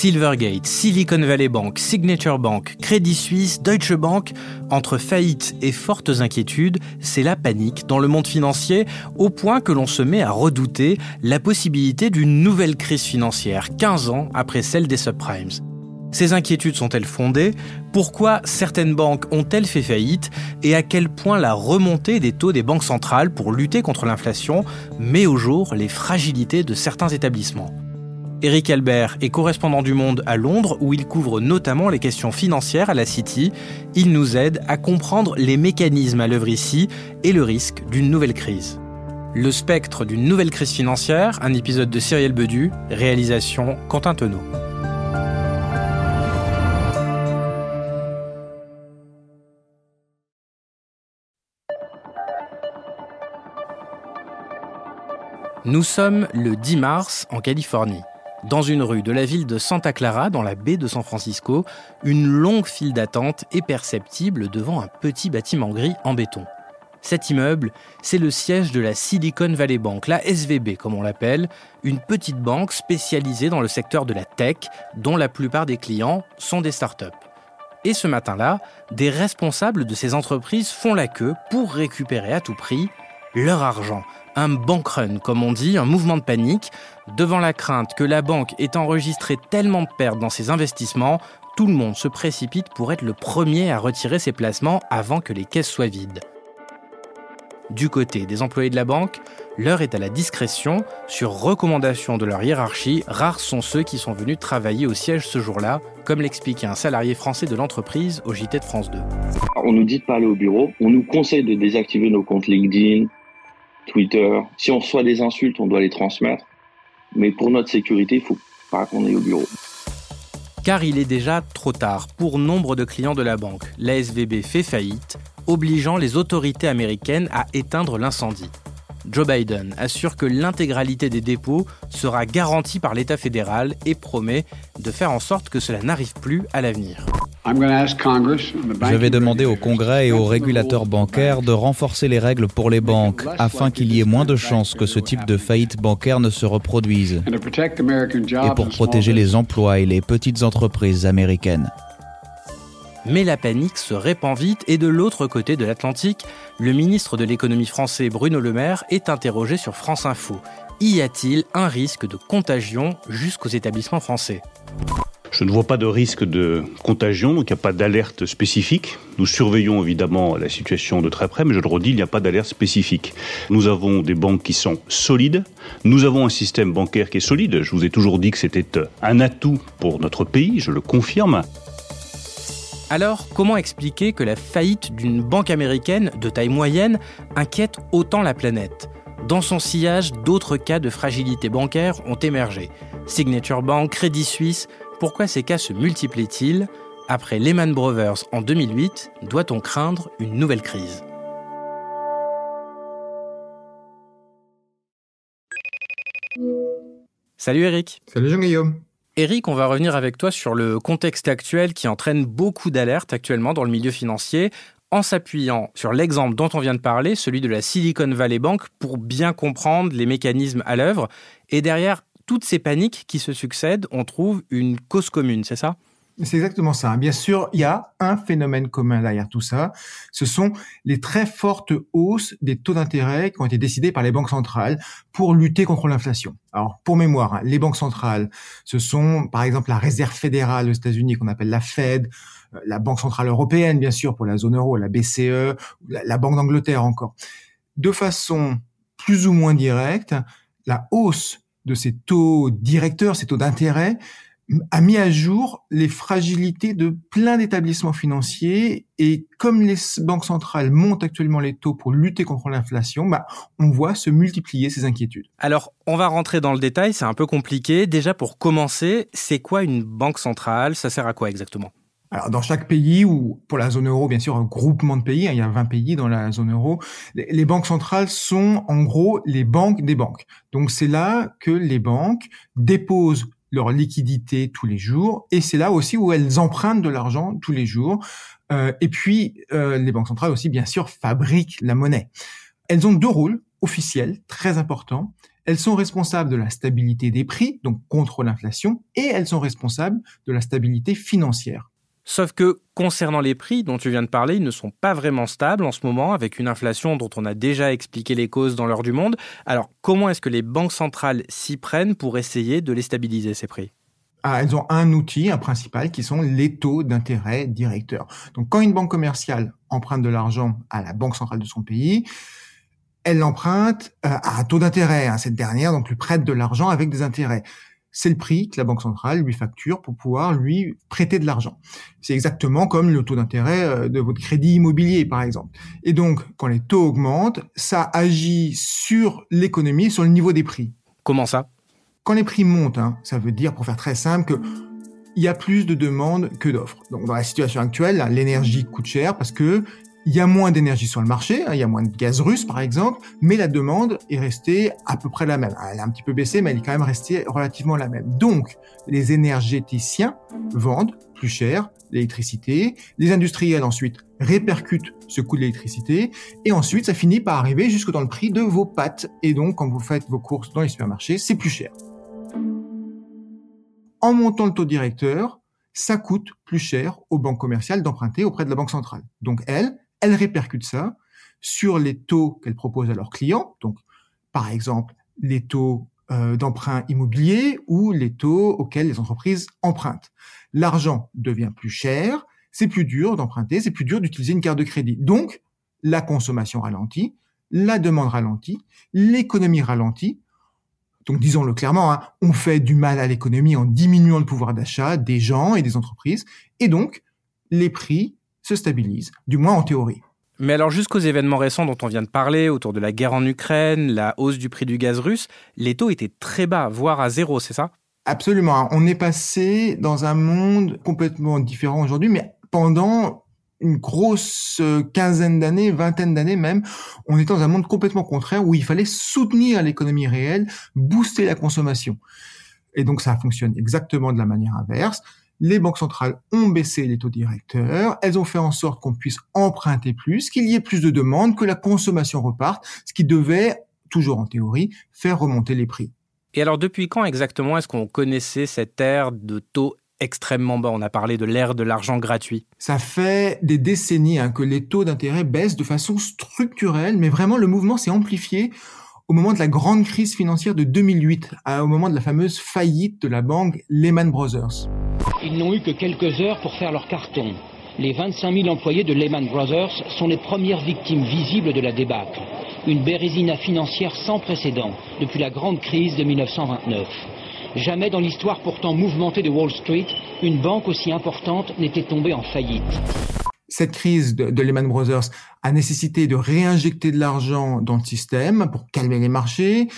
Silvergate, Silicon Valley Bank, Signature Bank, Credit Suisse, Deutsche Bank, entre faillites et fortes inquiétudes, c'est la panique dans le monde financier au point que l'on se met à redouter la possibilité d'une nouvelle crise financière 15 ans après celle des subprimes. Ces inquiétudes sont-elles fondées? Pourquoi certaines banques ont-elles fait faillite? Et à quel point la remontée des taux des banques centrales pour lutter contre l'inflation met au jour les fragilités de certains établissements? Eric Albert est correspondant du Monde à Londres où il couvre notamment les questions financières à la City. Il nous aide à comprendre les mécanismes à l'œuvre ici et le risque d'une nouvelle crise. Le spectre d'une nouvelle crise financière, un épisode de Cyril Bedu, réalisation Quentin Tenot. Nous sommes le 10 mars en Californie. Dans une rue de la ville de Santa Clara, dans la baie de San Francisco, une longue file d'attente est perceptible devant un petit bâtiment gris en béton. Cet immeuble, c'est le siège de la Silicon Valley Bank, la SVB comme on l'appelle, une petite banque spécialisée dans le secteur de la tech, dont la plupart des clients sont des startups. Et ce matin-là, des responsables de ces entreprises font la queue pour récupérer à tout prix leur argent, un bank run, comme on dit, un mouvement de panique, devant la crainte que la banque ait enregistré tellement de pertes dans ses investissements, tout le monde se précipite pour être le premier à retirer ses placements avant que les caisses soient vides. Du côté des employés de la banque, l'heure est à la discrétion. Sur recommandation de leur hiérarchie, rares sont ceux qui sont venus travailler au siège ce jour-là, comme l'expliquait un salarié français de l'entreprise au JT de France 2. On nous dit de pas aller au bureau, on nous conseille de désactiver nos comptes LinkedIn, Twitter. Si on reçoit des insultes, on doit les transmettre. Mais pour notre sécurité, il faut pas qu'on aille au bureau. Car il est déjà trop tard pour nombre de clients de la banque. La SVB fait faillite, obligeant les autorités américaines à éteindre l'incendie. Joe Biden assure que l'intégralité des dépôts sera garantie par l'État fédéral et promet de faire en sorte que cela n'arrive plus à l'avenir. Je vais demander au Congrès et aux régulateurs bancaires de renforcer les règles pour les banques afin qu'il y ait moins de chances que ce type de faillite bancaire ne se reproduise et pour protéger les emplois et les petites entreprises américaines. Mais la panique se répand vite et de l'autre côté de l'Atlantique, le ministre de l'économie français Bruno Le Maire est interrogé sur France Info. Y a-t-il un risque de contagion jusqu'aux établissements français? Je ne vois pas de risque de contagion, donc il n'y a pas d'alerte spécifique. Nous surveillons évidemment la situation de très près, mais je le redis, il n'y a pas d'alerte spécifique. Nous avons des banques qui sont solides, nous avons un système bancaire qui est solide. Je vous ai toujours dit que c'était un atout pour notre pays, je le confirme. Alors, comment expliquer que la faillite d'une banque américaine de taille moyenne inquiète autant la planète? Dans son sillage, d'autres cas de fragilité bancaire ont émergé. Signature Bank, Crédit Suisse, pourquoi ces cas se multiplient-ils? Après Lehman Brothers en 2008, doit-on craindre une nouvelle crise? Salut Eric. Salut Jean-Guillaume. Eric, on va revenir avec toi sur le contexte actuel qui entraîne beaucoup d'alertes actuellement dans le milieu financier en s'appuyant sur l'exemple dont on vient de parler, celui de la Silicon Valley Bank, pour bien comprendre les mécanismes à l'œuvre. Et derrière toutes ces paniques qui se succèdent, on trouve une cause commune, c'est ça? C'est exactement ça. Bien sûr, il y a un phénomène commun derrière tout ça. Ce sont les très fortes hausses des taux d'intérêt qui ont été décidées par les banques centrales pour lutter contre l'inflation. Alors, pour mémoire, hein, les banques centrales, ce sont par exemple la Réserve fédérale aux États-Unis qu'on appelle la Fed, euh, la Banque centrale européenne, bien sûr, pour la zone euro, la BCE, la Banque d'Angleterre encore. De façon plus ou moins directe, la hausse de ces taux directeurs, ces taux d'intérêt, a mis à jour les fragilités de plein d'établissements financiers et comme les banques centrales montent actuellement les taux pour lutter contre l'inflation, bah, on voit se multiplier ces inquiétudes. Alors, on va rentrer dans le détail, c'est un peu compliqué. Déjà, pour commencer, c'est quoi une banque centrale? Ça sert à quoi exactement? Alors, dans chaque pays, ou pour la zone euro, bien sûr, un groupement de pays, hein, il y a 20 pays dans la zone euro, les, banques centrales sont en gros les banques des banques. Donc, c'est là que les banques déposent leur liquidité tous les jours, et c'est là aussi où elles empruntent de l'argent tous les jours. Euh, et puis, euh, les banques centrales aussi, bien sûr, fabriquent la monnaie. Elles ont deux rôles officiels très importants. Elles sont responsables de la stabilité des prix, donc contre l'inflation, et elles sont responsables de la stabilité financière. Sauf que concernant les prix dont tu viens de parler, ils ne sont pas vraiment stables en ce moment, avec une inflation dont on a déjà expliqué les causes dans l'heure du monde. Alors comment est-ce que les banques centrales s'y prennent pour essayer de les stabiliser, ces prix? Ah, elles ont un outil, un principal, qui sont les taux d'intérêt directeurs. Donc, quand une banque commerciale emprunte de l'argent à la banque centrale de son pays, elle l'emprunte euh, à un taux d'intérêt. Hein. Cette dernière, donc, lui prête de l'argent avec des intérêts c'est le prix que la banque centrale lui facture pour pouvoir lui prêter de l'argent. C'est exactement comme le taux d'intérêt euh, de votre crédit immobilier, par exemple. Et donc, quand les taux augmentent, ça agit sur l'économie, sur le niveau des prix. Comment ça? Quand les prix montent, hein, ça veut dire, pour faire très simple, que il y a plus de demandes que d'offres. Donc, dans la situation actuelle, l'énergie coûte cher parce que il y a moins d'énergie sur le marché, hein, il y a moins de gaz russe par exemple, mais la demande est restée à peu près la même. Elle a un petit peu baissé, mais elle est quand même restée relativement la même. Donc, les énergéticiens vendent plus cher l'électricité, les industriels ensuite répercutent ce coût de l'électricité, et ensuite ça finit par arriver jusque dans le prix de vos pâtes. Et donc, quand vous faites vos courses dans les supermarchés, c'est plus cher. En montant le taux directeur, ça coûte plus cher aux banques commerciales d'emprunter auprès de la Banque centrale. Donc elles, elles répercutent ça sur les taux qu'elles proposent à leurs clients. Donc, par exemple, les taux euh, d'emprunt immobilier ou les taux auxquels les entreprises empruntent. L'argent devient plus cher, c'est plus dur d'emprunter, c'est plus dur d'utiliser une carte de crédit. Donc, la consommation ralentit, la demande ralentit, l'économie ralentit. Donc, disons-le clairement, hein, on fait du mal à l'économie en diminuant le pouvoir d'achat des gens et des entreprises. Et donc, les prix se stabilise, du moins en théorie. Mais alors jusqu'aux événements récents dont on vient de parler, autour de la guerre en Ukraine, la hausse du prix du gaz russe, les taux étaient très bas, voire à zéro, c'est ça? Absolument. On est passé dans un monde complètement différent aujourd'hui, mais pendant une grosse quinzaine d'années, vingtaine d'années même, on était dans un monde complètement contraire où il fallait soutenir l'économie réelle, booster la consommation. Et donc ça fonctionne exactement de la manière inverse les banques centrales ont baissé les taux directeurs, elles ont fait en sorte qu'on puisse emprunter plus, qu'il y ait plus de demandes, que la consommation reparte, ce qui devait, toujours en théorie, faire remonter les prix. Et alors depuis quand exactement est-ce qu'on connaissait cette ère de taux extrêmement bas? On a parlé de l'ère de l'argent gratuit. Ça fait des décennies hein, que les taux d'intérêt baissent de façon structurelle, mais vraiment le mouvement s'est amplifié au moment de la grande crise financière de 2008, au moment de la fameuse faillite de la banque Lehman Brothers. Ils n'ont eu que quelques heures pour faire leur carton. Les 25 000 employés de Lehman Brothers sont les premières victimes visibles de la débâcle. Une bérésina financière sans précédent depuis la grande crise de 1929. Jamais dans l'histoire pourtant mouvementée de Wall Street, une banque aussi importante n'était tombée en faillite cette crise de, Lehman Brothers a nécessité de réinjecter de l'argent dans le système pour calmer les marchés,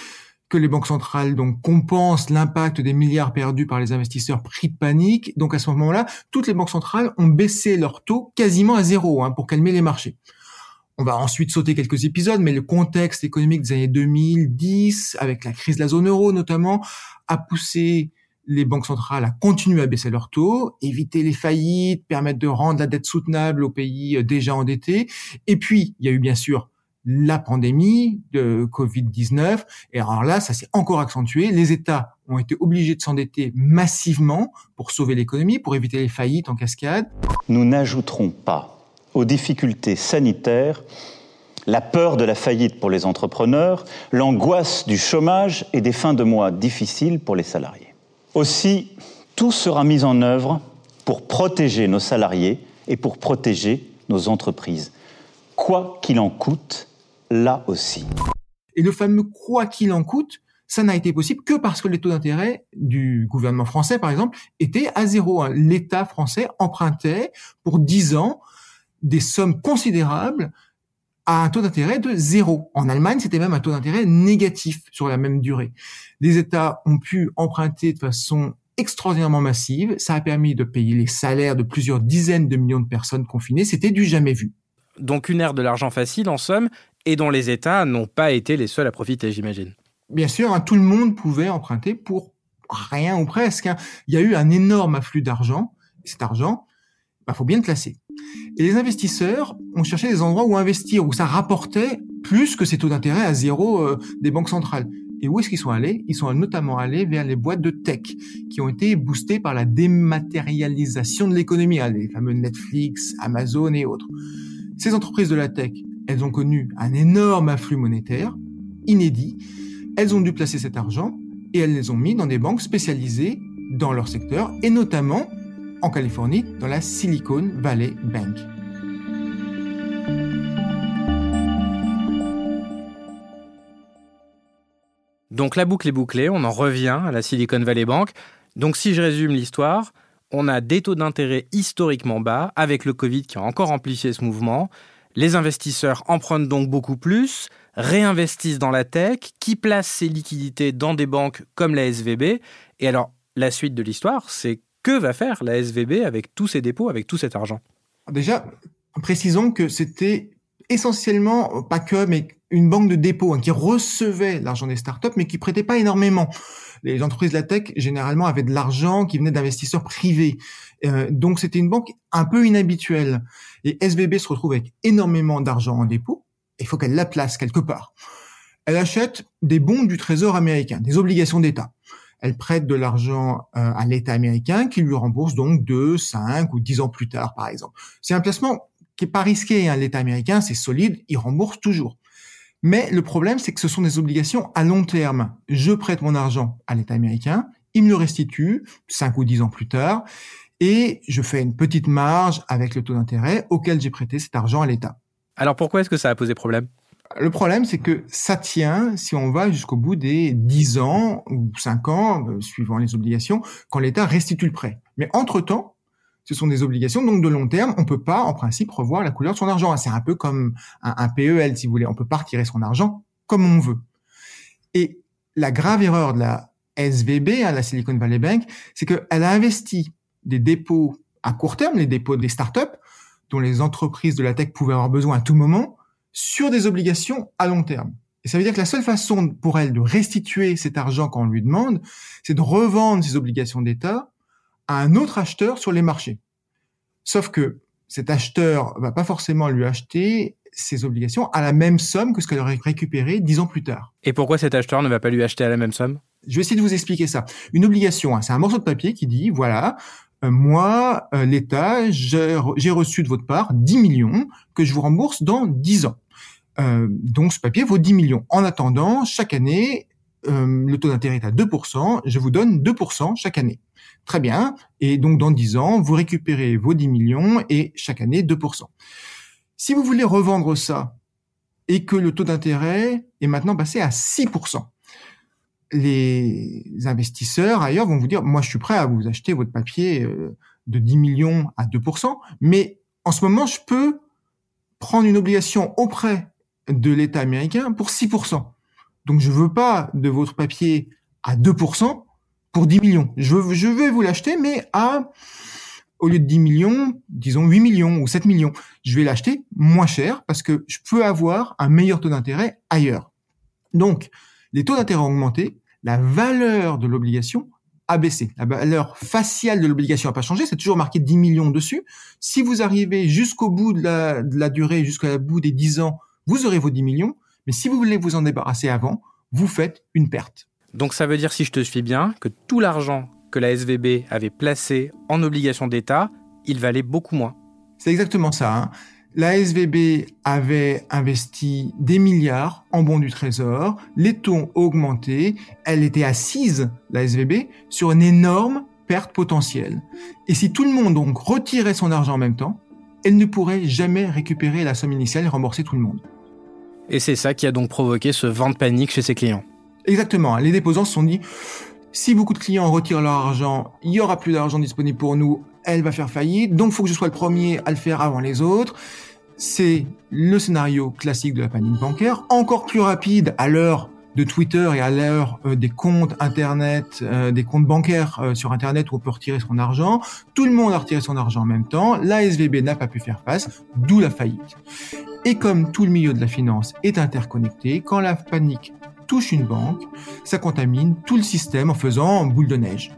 que les banques centrales donc compensent l'impact des milliards perdus par les investisseurs pris de panique. Donc à ce moment-là, toutes les banques centrales ont baissé leur taux quasiment à zéro hein, pour calmer les marchés. On va ensuite sauter quelques épisodes, mais le contexte économique des années 2010, avec la crise de la zone euro notamment, a poussé les banques centrales à continuer à baisser leurs taux, éviter les faillites, permettre de rendre la dette soutenable aux pays euh, déjà endettés. Et puis, il y a eu bien sûr la pandémie de Covid-19. Et alors là, ça s'est encore accentué. Les États ont été obligés de s'endetter massivement pour sauver l'économie, pour éviter les faillites en cascade. Nous n'ajouterons pas aux difficultés sanitaires la peur de la faillite pour les entrepreneurs, l'angoisse du chômage et des fins de mois difficiles pour les salariés. Aussi, tout sera mis en œuvre pour protéger nos salariés et pour protéger nos entreprises. Quoi qu'il en coûte, là aussi. Et le fameux quoi qu'il en coûte, ça n'a été possible que parce que les taux d'intérêt du gouvernement français, par exemple, étaient à zéro. Hein. L'État français empruntait pour 10 ans des sommes considérables à un taux d'intérêt de zéro. En Allemagne, c'était même un taux d'intérêt négatif sur la même durée. Les États ont pu emprunter de façon extraordinairement massive. Ça a permis de payer les salaires de plusieurs dizaines de millions de personnes confinées. C'était du jamais vu. Donc une ère de l'argent facile en somme, et dont les États n'ont pas été les seuls à profiter, j'imagine. Bien sûr, hein, tout le monde pouvait emprunter pour rien ou presque. Hein. Il y a eu un énorme afflux d'argent. Cet argent, il bah, faut bien le placer. Et les investisseurs ont cherché des endroits où investir, où ça rapportait plus que ces taux d'intérêt à zéro euh, des banques centrales. Et où est-ce qu'ils sont allés? Ils sont notamment allés vers les boîtes de tech qui ont été boostées par la dématérialisation de l'économie, hein, les fameux Netflix, Amazon et autres. Ces entreprises de la tech, elles ont connu un énorme afflux monétaire, inédit. Elles ont dû placer cet argent et elles les ont mis dans des banques spécialisées dans leur secteur et notamment en Californie dans la Silicon Valley Bank. Donc la boucle est bouclée, on en revient à la Silicon Valley Bank. Donc si je résume l'histoire, on a des taux d'intérêt historiquement bas, avec le Covid qui a encore amplifié ce mouvement. Les investisseurs empruntent donc beaucoup plus, réinvestissent dans la tech, qui placent ces liquidités dans des banques comme la SVB. Et alors, la suite de l'histoire, c'est que va faire la SVB avec tous ces dépôts, avec tout cet argent? Déjà, précisons que c'était essentiellement, pas que, mais une banque de dépôt hein, qui recevait l'argent des startups, mais qui prêtait pas énormément. Les entreprises de la tech, généralement, avaient de l'argent qui venait d'investisseurs privés. Euh, donc, c'était une banque un peu inhabituelle. Et SVB se retrouve avec énormément d'argent en dépôt. Il faut qu'elle la place quelque part. Elle achète des bons du Trésor américain, des obligations d'État. Elle prête de l'argent euh, à l'État américain qui lui rembourse donc deux, cinq ou dix ans plus tard, par exemple. C'est un placement qui est pas risqué. Hein. L'État américain, c'est solide, il rembourse toujours. Mais le problème, c'est que ce sont des obligations à long terme. Je prête mon argent à l'État américain, il me le restitue cinq ou dix ans plus tard, et je fais une petite marge avec le taux d'intérêt auquel j'ai prêté cet argent à l'État. Alors pourquoi est-ce que ça a posé problème? Le problème, c'est que ça tient si on va jusqu'au bout des 10 ans ou 5 ans, euh, suivant les obligations, quand l'État restitue le prêt. Mais entre-temps, ce sont des obligations donc de long terme. On peut pas, en principe, revoir la couleur de son argent. C'est un peu comme un, PEL, si vous voulez. On peut pas retirer son argent comme on veut. Et la grave erreur de la SVB, hein, la Silicon Valley Bank, c'est qu'elle a investi des dépôts à court terme, les dépôts des startups, dont les entreprises de la tech pouvaient avoir besoin à tout moment, sur des obligations à long terme. Et ça veut dire que la seule façon pour elle de restituer cet argent qu'on lui demande, c'est de revendre ces obligations d'État à un autre acheteur sur les marchés. Sauf que cet acheteur va pas forcément lui acheter ses obligations à la même somme que ce qu'elle aurait récupéré dix ans plus tard. Et pourquoi cet acheteur ne va pas lui acheter à la même somme? Je vais essayer de vous expliquer ça. Une obligation, hein, c'est un morceau de papier qui dit, voilà, euh, moi, euh, l'État, j'ai reçu de votre part 10 millions que je vous rembourse dans 10 ans. Euh, donc ce papier vaut 10 millions. En attendant, chaque année, le taux d'intérêt est à 2%, je vous donne 2% chaque année. Très bien. Et donc, dans 10 ans, vous récupérez vos 10 millions et chaque année 2%. Si vous voulez revendre ça et que le taux d'intérêt est maintenant passé à 6%, les investisseurs ailleurs vont vous dire, moi, je suis prêt à vous acheter votre papier euh, de 10 millions à 2%, mais en ce moment, je peux prendre une obligation auprès de l'État américain pour 6%. Donc, je veux pas de votre papier à 2%, pour 10 millions. Je, je vais vous l'acheter, mais à, au lieu de 10 millions, disons 8 millions ou 7 millions. Je vais l'acheter moins cher parce que je peux avoir un meilleur taux d'intérêt ailleurs. Donc, les taux d'intérêt ont augmenté, la valeur de l'obligation a baissé. La valeur faciale de l'obligation n'a pas changé, c'est toujours marqué 10 millions dessus. Si vous arrivez jusqu'au bout de la, de la bout des 10 ans, vous aurez vos 10 millions. Mais si vous voulez vous en débarrasser avant, vous faites une perte. Donc ça veut dire, si je te suis bien, que tout l'argent que la SVB avait placé en obligations d'État, il valait beaucoup moins. C'est exactement ça. Hein. La SVB avait investi des milliards en bons du trésor, les taux ont augmenté, elle était assise, la SVB, sur une énorme perte potentielle. Et si tout le monde donc retirait son argent en même temps, elle ne pourrait jamais récupérer la somme initiale et rembourser tout le monde. Et c'est ça qui a donc provoqué ce vent de panique chez ses clients. Exactement. Les déposants se sont dit, si beaucoup de clients retirent leur argent, il y aura plus d'argent disponible pour nous, elle va faire faillite, donc faut que je sois le premier à le faire avant les autres. C'est le scénario classique de la panique bancaire, encore plus rapide à l'heure de Twitter et à l'heure euh, des comptes internet, euh, des comptes bancaires euh, sur internet où on peut retirer son argent. Tout le monde a retiré son argent en même temps. La SVB n'a pas pu faire face, d'où la faillite. Et comme tout le milieu de la finance est interconnecté, quand la panique touche une banque, ça contamine tout le système en faisant boule de neige.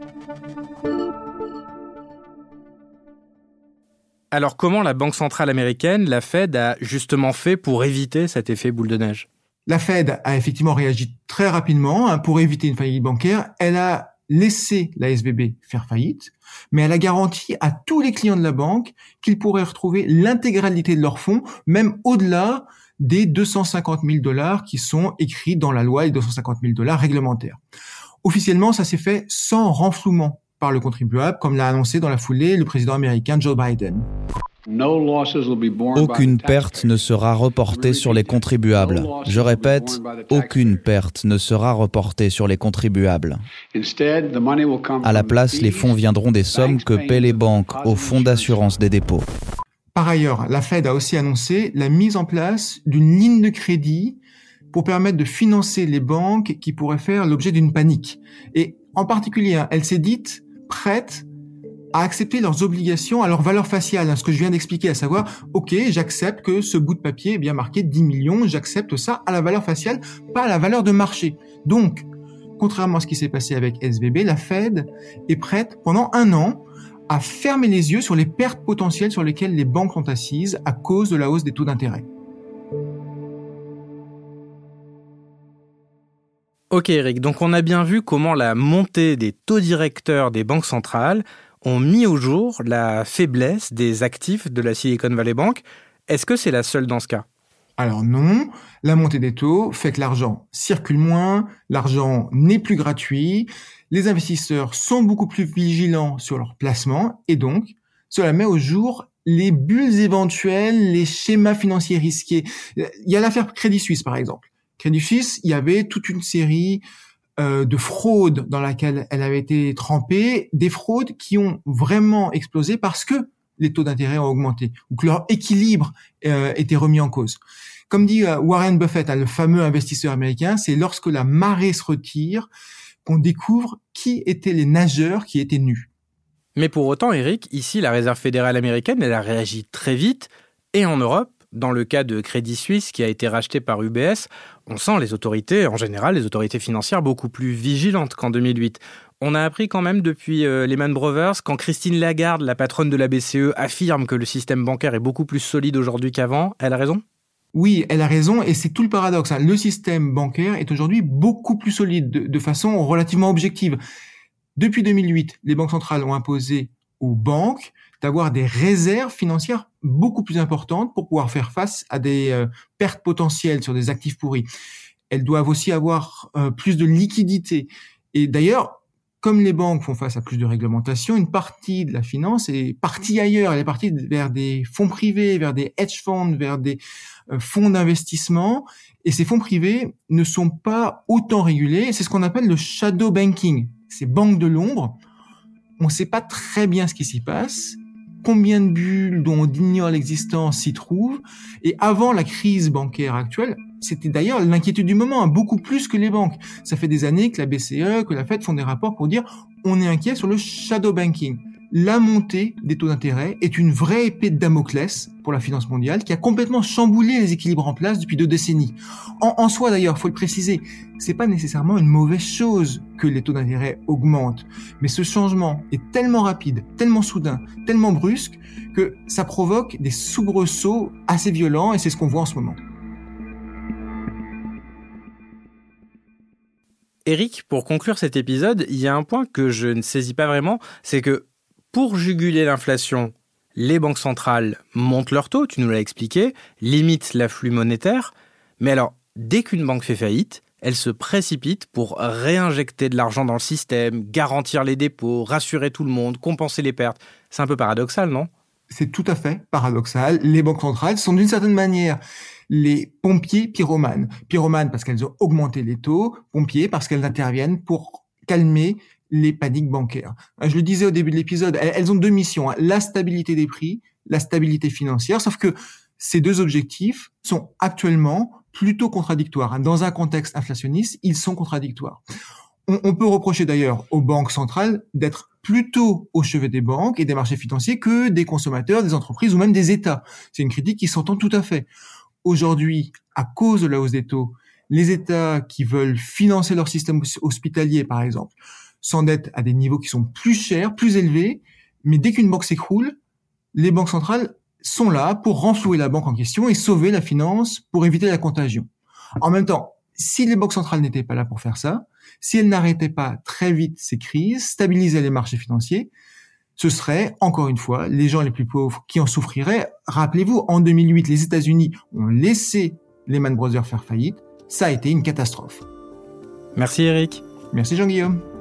Alors comment la Banque centrale américaine, la Fed, a justement fait pour éviter cet effet boule de neige? La Fed a effectivement réagi très rapidement hein, pour éviter une faillite bancaire. Elle a laissé la SVB faire faillite, mais elle a garanti à tous les clients de la banque qu'ils pourraient retrouver l'intégralité de leurs fonds, même au-delà des 250 000 dollars qui sont écrits dans la loi, les 250 000 dollars réglementaires. Officiellement, ça s'est fait sans renflouement par le contribuable, comme l'a annoncé dans la foulée le président américain Joe Biden. Aucune perte ne sera reportée sur les contribuables. Je répète, aucune perte ne sera reportée sur les contribuables. À la place, les fonds viendront des sommes que paient les banques au fonds d'assurance des dépôts. Par ailleurs, la Fed a aussi annoncé la mise en place d'une ligne de crédit pour permettre de financer les banques qui pourraient faire l'objet d'une panique. Et en particulier, hein, elle s'est dite prête à accepter leurs obligations à leur valeur faciale, hein, ce que je viens d'expliquer, à savoir, ok, j'accepte que ce bout de papier est bien marqué 10 millions, j'accepte ça à la valeur faciale, pas à la valeur de marché. Donc, contrairement à ce qui s'est passé avec SVB, la Fed est prête pendant un an à fermer les yeux sur les pertes potentielles sur lesquelles les banques sont assises à cause de la hausse des taux d'intérêt. Ok Eric, donc on a bien vu comment la montée des taux directeurs des banques centrales ont mis au jour la faiblesse des actifs de la Silicon Valley Bank. Est-ce que c'est la seule dans ce cas? Alors non, la montée des taux fait que l'argent circule moins, l'argent n'est plus gratuit, les investisseurs sont beaucoup plus vigilants sur leurs placements et donc cela met au jour les bulles éventuelles, les schémas financiers risqués. Il y a l'affaire Crédit Suisse par exemple. Crédit Suisse, il y avait toute une série euh, de fraudes dans laquelle elle avait été trempée, des fraudes qui ont vraiment explosé parce que les taux d'intérêt ont augmenté ou que leur équilibre euh, était remis en cause. Comme dit euh, Warren Buffett, hein, le fameux investisseur américain, c'est lorsque la marée se retire qu'on découvre qui étaient les nageurs qui étaient nus. Mais pour autant, Eric, ici, la Réserve fédérale américaine, elle a réagi très vite, et en Europe, dans le cas de Crédit Suisse qui a été racheté par UBS, on sent les autorités, en général, les autorités financières beaucoup plus vigilantes qu'en 2008. On a appris quand même depuis euh, Lehman Brothers, quand Christine Lagarde, la patronne de la BCE, affirme que le système bancaire est beaucoup plus solide aujourd'hui qu'avant, elle a raison? Oui, elle a raison, et c'est tout le paradoxe. Hein. Le système bancaire est aujourd'hui beaucoup plus solide, de façon relativement objective. Depuis 2008, les banques centrales ont imposé aux banques d'avoir des réserves financières beaucoup plus importantes pour pouvoir faire face à des euh, pertes potentielles sur des actifs pourris. Elles doivent aussi avoir euh, plus de liquidité. Et d'ailleurs, comme les banques font face à plus de réglementation, une partie de la finance est partie ailleurs. Elle est partie vers des fonds privés, vers des hedge funds, vers des euh, fonds d'investissement. Et ces fonds privés ne sont pas autant régulés. C'est ce qu'on appelle le shadow banking. Ces banques de l'ombre. On ne sait pas très bien ce qui s'y passe combien de bulles dont on ignore l'existence s'y trouvent. Et avant la crise bancaire actuelle, c'était d'ailleurs l'inquiétude du moment, hein, beaucoup plus que les banques. Ça fait des années que la BCE, que la Fed font des rapports pour dire on est inquiet sur le shadow banking la montée des taux d'intérêt est une vraie épée de Damoclès pour la finance mondiale qui a complètement chamboulé les équilibres en place depuis deux décennies. En, soi d'ailleurs, faut le préciser, c'est pas nécessairement une mauvaise chose que les taux d'intérêt augmentent, mais ce changement est tellement rapide, tellement soudain, tellement brusque que ça provoque des soubresauts assez violents et c'est ce qu'on voit en ce moment. Eric, pour conclure cet épisode, il y a un point que je ne saisis pas vraiment, c'est que pour juguler l'inflation, les banques centrales montent leurs taux, tu nous l'as expliqué, limitent l'afflux monétaire, mais alors, dès qu'une banque fait faillite, elle se précipite pour réinjecter de l'argent dans le système, garantir les dépôts, rassurer tout le monde, compenser les pertes. C'est un peu paradoxal, non? C'est tout à fait paradoxal. Les banques centrales sont d'une certaine manière les pompiers pyromanes. Pyromanes parce qu'elles ont augmenté les taux, pompiers parce qu'elles interviennent pour calmer les paniques bancaires. Euh, je le disais au début de l'épisode, elles ont deux missions, hein. la stabilité des prix, la stabilité financière, sauf que ces deux objectifs sont actuellement plutôt contradictoires. Hein. Dans un contexte inflationniste, ils sont contradictoires. On, peut reprocher d'ailleurs aux banques centrales d'être plutôt au chevet des banques et des marchés financiers que des consommateurs, des entreprises ou même des États. C'est une critique qui s'entend tout à fait. Aujourd'hui, à cause de la hausse des taux, Les États qui veulent financer leur système hospitalier, par exemple, s'endettent à des niveaux qui sont plus chers, plus élevés, mais dès qu'une banque s'écroule, les banques centrales sont là pour renflouer la banque en question et sauver la finance pour éviter la contagion. En même temps, si les banques centrales n'étaient pas là pour faire ça, si elles n'arrêtaient pas très vite ces crises, stabilisaient les marchés financiers, ce serait, encore une fois, les gens les plus pauvres qui en souffriraient. Rappelez-vous, en 2008, les États-Unis ont laissé Lehman Brothers faire faillite. Ça a été une catastrophe. Merci Eric. Merci Jean-Guillaume.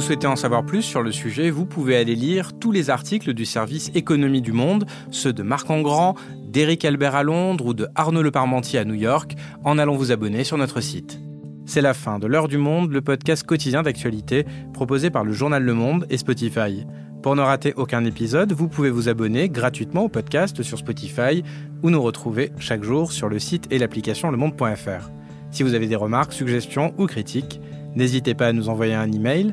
Vous souhaitez en savoir plus sur le sujet, vous pouvez aller lire tous les articles du service Économie du Monde, ceux de Marc Engrand, d'Éric Albert à Londres ou de Arnaud Le Parmentier à New York, en allant vous abonner sur notre site. C'est la fin de L'heure du monde, le podcast quotidien d'actualité proposé par le journal Le Monde et Spotify. Pour ne rater aucun épisode, vous pouvez vous abonner gratuitement au podcast sur Spotify ou nous retrouver chaque jour sur le site et l'application lemonde.fr. Si vous avez des remarques, suggestions ou critiques, n'hésitez pas à nous envoyer un email